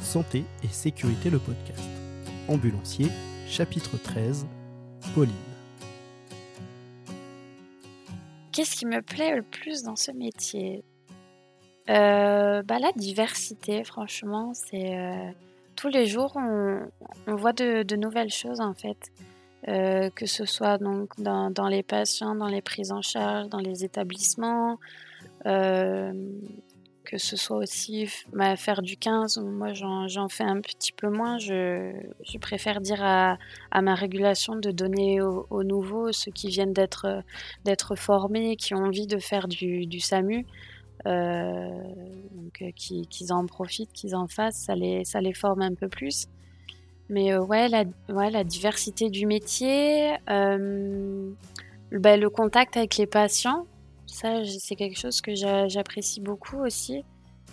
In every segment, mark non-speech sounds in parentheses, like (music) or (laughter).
Santé et sécurité le podcast. Ambulancier, chapitre 13, Pauline. Qu'est-ce qui me plaît le plus dans ce métier? Euh, bah, La diversité, franchement, c'est euh, tous les jours on, voit de, nouvelles choses en fait. Euh, que ce soit donc dans, les patients, dans les prises en charge, dans les établissements, que ce soit aussi bah, faire du 15, moi j'en fais un petit peu moins. Je, préfère dire à, ma régulation de donner aux, aux nouveaux, ceux qui viennent d'être formés, qui ont envie de faire du, SAMU, euh, qu'ils qui en profitent, qu'ils en fassent, ça les, forme un peu plus. Mais euh, ouais, la, diversité du métier, euh, ben, le contact avec les patients, ça, c'est quelque chose que j'apprécie beaucoup aussi.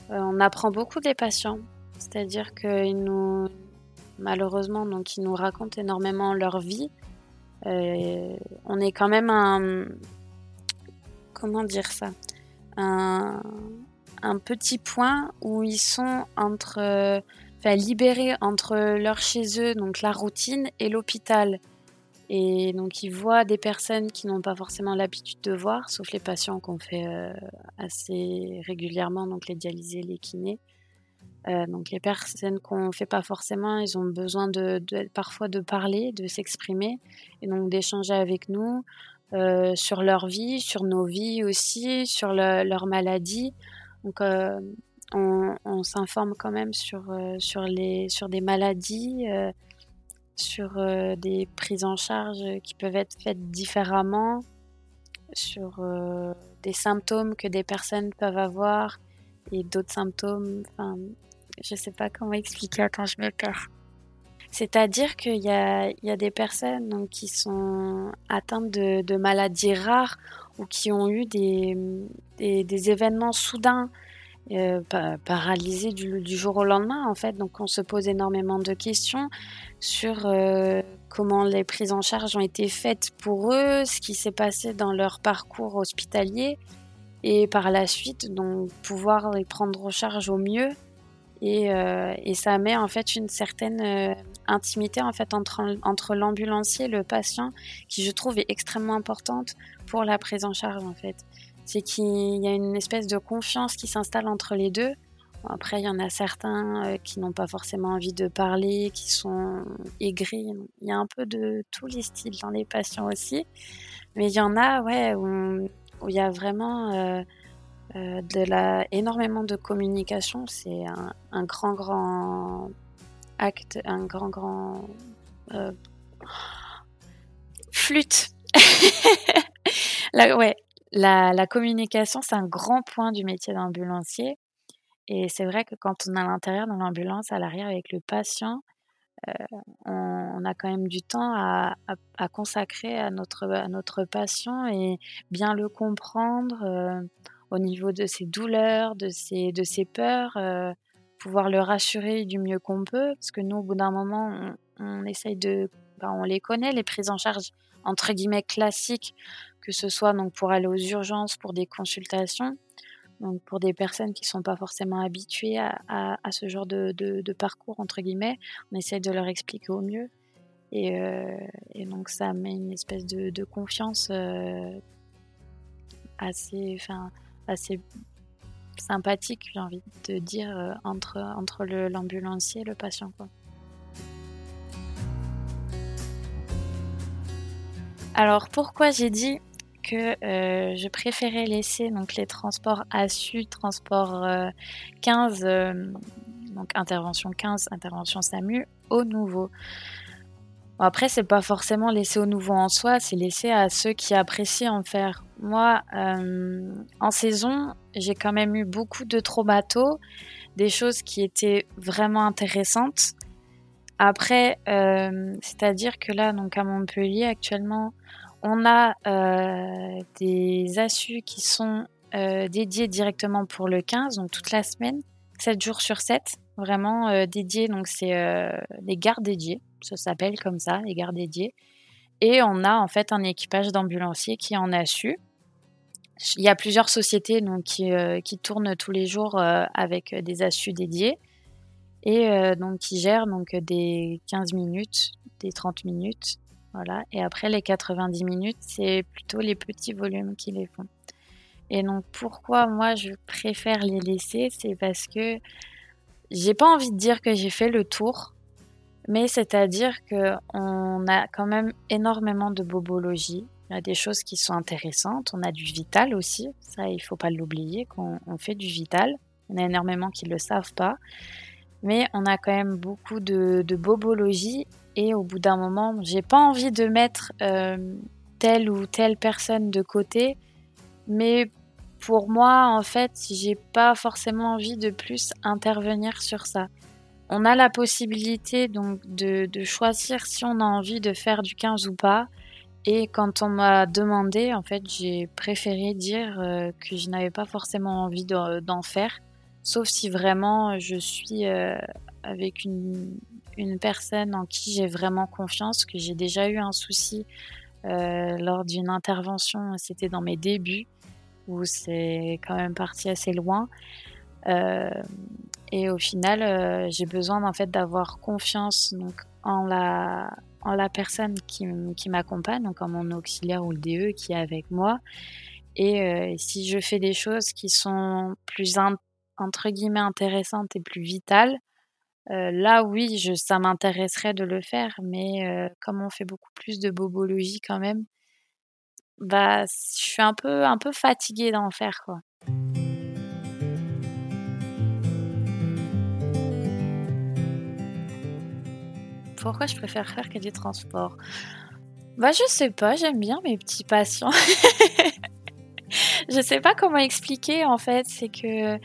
Euh, on apprend beaucoup des patients. C'est-à-dire qu'ils nous, malheureusement, donc, ils nous racontent énormément leur vie. Euh, on est quand même un, comment dire ça, un, petit point où ils sont entre, enfin, libérés entre leur chez eux, donc la routine, et l'hôpital. Et donc, ils voient des personnes qui n'ont pas forcément l'habitude de voir, sauf les patients qu'on fait euh, assez régulièrement, donc les dialysés, les kinés. Euh, donc, les personnes qu'on ne fait pas forcément, ils ont besoin parfois de parler, de s'exprimer, et donc d'échanger avec nous euh, sur leur vie, sur nos vies aussi, sur le, leur maladie. Donc, on, s'informe quand même sur des maladies sur euh, des prises en charge qui peuvent être faites différemment, sur euh, des symptômes que des personnes peuvent avoir et d'autres symptômes. Enfin, je sais pas comment expliquer. quand je me perds. C'est-à-dire qu'il y a, y a des personnes donc, qui sont atteintes de, maladies rares ou qui ont eu des événements soudains euh, du, jour au lendemain en fait. Donc on se pose énormément de questions sur euh, comment les prises en charge ont été faites pour eux, ce qui s'est passé dans leur parcours hospitalier et par la suite donc pouvoir les prendre en charge au mieux et, euh, et ça met en fait une certaine euh, intimité en fait entre, entre l'ambulancier et le patient qui je trouve est extrêmement importante pour la prise en charge en fait c'est qu'il y a une espèce de confiance qui s'installe entre les deux. Après, il y en a certains euh, qui n'ont pas forcément envie de parler, qui sont aigris. Il y a un peu de tous les styles dans les patients aussi. Mais il y en a, ouais, où, il y a vraiment euh, euh, de la, énormément de communication. C'est un, un, grand, grand acte, un grand, grand flûte. (laughs) Là, ouais, la, communication, c'est un grand point du métier d'ambulancier. Et c'est vrai que quand on est à l'intérieur dans l'ambulance, à l'arrière avec le patient, euh, on, a quand même du temps à, consacrer à notre, patient et bien le comprendre euh, au niveau de ses douleurs, de ses, de ses peurs, euh, pouvoir le rassurer du mieux qu'on peut. Parce que nous, au bout d'un moment, on, on essaye de... Ben, on les connaît, les prises en charge entre guillemets classiques que ce soit donc pour aller aux urgences, pour des consultations, donc pour des personnes qui ne sont pas forcément habituées à, à, ce genre de, de, de, parcours, entre guillemets, on essaie de leur expliquer au mieux. Et, euh, et donc ça met une espèce de, de confiance euh, assez, enfin, assez sympathique, j'ai envie de dire, euh, entre, entre l'ambulancier et le patient. Quoi. Alors pourquoi j'ai dit que euh, je préférais laisser donc les transports ASU, transport euh, 15, euh, donc intervention 15, intervention SAMU, au nouveau. Bon, après, c'est pas forcément laisser au nouveau en soi, c'est laisser à ceux qui apprécient en faire. Moi, euh, en saison, j'ai quand même eu beaucoup de traumatos, des choses qui étaient vraiment intéressantes. Après, euh, c'est-à-dire que là, donc à Montpellier actuellement, on a euh, des ASU qui sont euh, dédiés directement pour le 15, donc toute la semaine, 7 jours sur 7, vraiment dédiés. Donc c'est des gares dédiées, ça s'appelle comme ça, les gares dédiées. Et on a en fait un équipage d'ambulanciers qui en a su. Il y a plusieurs sociétés donc, qui, qui tournent tous les jours avec des ASU dédiés. Et donc qui gèrent donc des 15 minutes, des 30 minutes, voilà. Et après les 90 minutes, c'est plutôt les petits volumes qui les font. Et donc pourquoi moi je préfère les laisser, c'est parce que j'ai pas envie de dire que j'ai fait le tour, mais c'est-à-dire que on a quand même énormément de bobologie. Il y a des choses qui sont intéressantes. On a du vital aussi. Ça, il faut pas l'oublier qu'on fait du vital. Il y en a énormément qui le savent pas. Mais on a quand même beaucoup de, bobologie. Et au bout d'un moment, j'ai pas envie de mettre euh, telle ou telle personne de côté. Mais pour moi, en fait, j'ai pas forcément envie de plus intervenir sur ça. On a la possibilité donc de, choisir si on a envie de faire du 15 ou pas. Et quand on m'a demandé, en fait, j'ai préféré dire euh, que je n'avais pas forcément envie d'en faire, sauf si vraiment je suis euh, avec une, personne en qui j'ai vraiment confiance, que j'ai déjà eu un souci euh, lors d'une intervention, c'était dans mes débuts, où c'est quand même parti assez loin. Euh, et au final, euh, j'ai besoin en fait d'avoir confiance donc en la en la personne qui, qui m'accompagne, donc en mon auxiliaire ou le DE qui est avec moi. Et euh, si je fais des choses qui sont plus entre guillemets intéressantes et plus vitales, là oui, ça m'intéresserait de le faire. Mais comme on fait beaucoup plus de bobologie quand même, bah, je suis un peu, un peu fatiguée d'en faire, quoi. Pourquoi je préfère faire que du transport Bah, je sais pas, j'aime bien mes petits patients. (laughs) (laughs) je sais pas comment expliquer, en fait. C'est que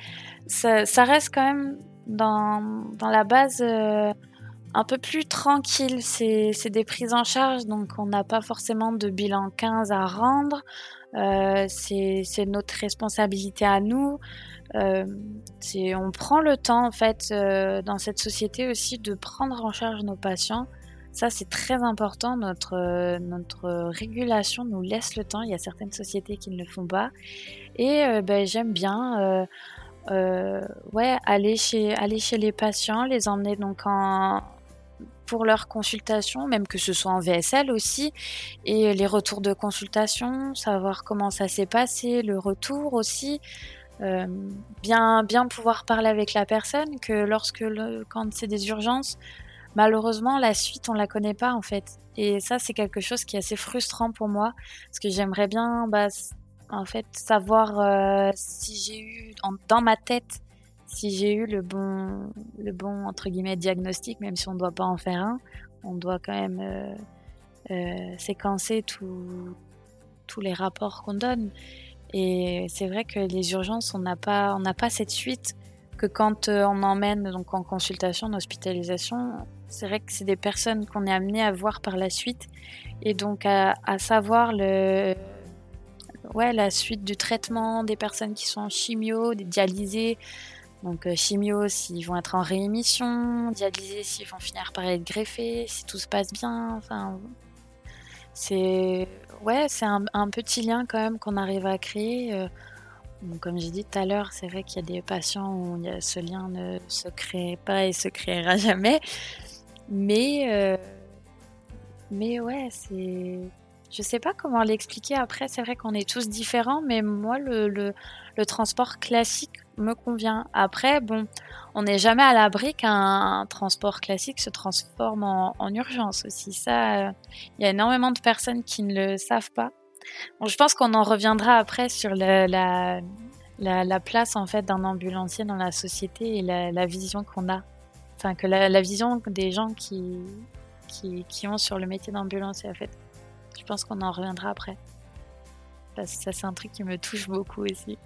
ça, reste quand même dans, dans la base. Euh, un peu plus tranquille. C'est des prises en charge, donc on n'a pas forcément de bilan 15 à rendre. Euh, c'est notre responsabilité à nous. Euh, on prend le temps, en fait, euh, dans cette société aussi, de prendre en charge nos patients. Ça, c'est très important. Notre, notre régulation nous laisse le temps. Il y a certaines sociétés qui ne le font pas. Et ben, j'aime bien ouais, aller, chez, aller chez les patients, les emmener donc en, pour leur consultation, même que ce soit en VSL aussi, et les retours de consultation, savoir comment ça s'est passé, le retour aussi. Euh, bien, bien pouvoir parler avec la personne, que lorsque quand c'est des urgences, malheureusement la suite on la connaît pas en fait. Et ça c'est quelque chose qui est assez frustrant pour moi, parce que j'aimerais bien bah, en fait savoir euh, si j'ai eu dans ma tête si j'ai eu le bon, le bon entre guillemets diagnostic, même si on ne doit pas en faire un, on doit quand même euh, euh, séquencer tous les rapports qu'on donne. Et c'est vrai que les urgences, on n'a pas, pas cette suite que quand on emmène donc en consultation, en hospitalisation, c'est vrai que c'est des personnes qu'on est amené à voir par la suite et donc à, savoir le, ouais, la suite du traitement des personnes qui sont en chimio, des dialysés, donc euh, chimio s'ils vont être en réémission, dialysés s'ils vont finir par être greffés, si tout se passe bien. Enfin, c'est ouais, c'est un, petit lien quand même qu'on arrive à créer. Euh. comme j'ai dit tout à l'heure, c'est vrai qu'il y a des patients où ce lien ne se crée pas et se créera jamais. Mais euh, mais ouais, c'est je sais pas comment l'expliquer après. C'est vrai qu'on est tous différents, mais moi, le, le, transport classique me convient. Après, bon, on n'est jamais à l'abri qu'un transport classique se transforme en, urgence aussi. Ça, euh, il y a énormément de personnes qui ne le savent pas. Bon, je pense qu'on en reviendra après sur la, la, la, place en fait d'un ambulancier dans la société et la, vision qu'on a. Enfin, que la, vision des gens qui, qui, ont sur le métier d'ambulancier en fait. Je pense qu'on en reviendra après. Parce que ça, c'est un truc qui me touche beaucoup aussi.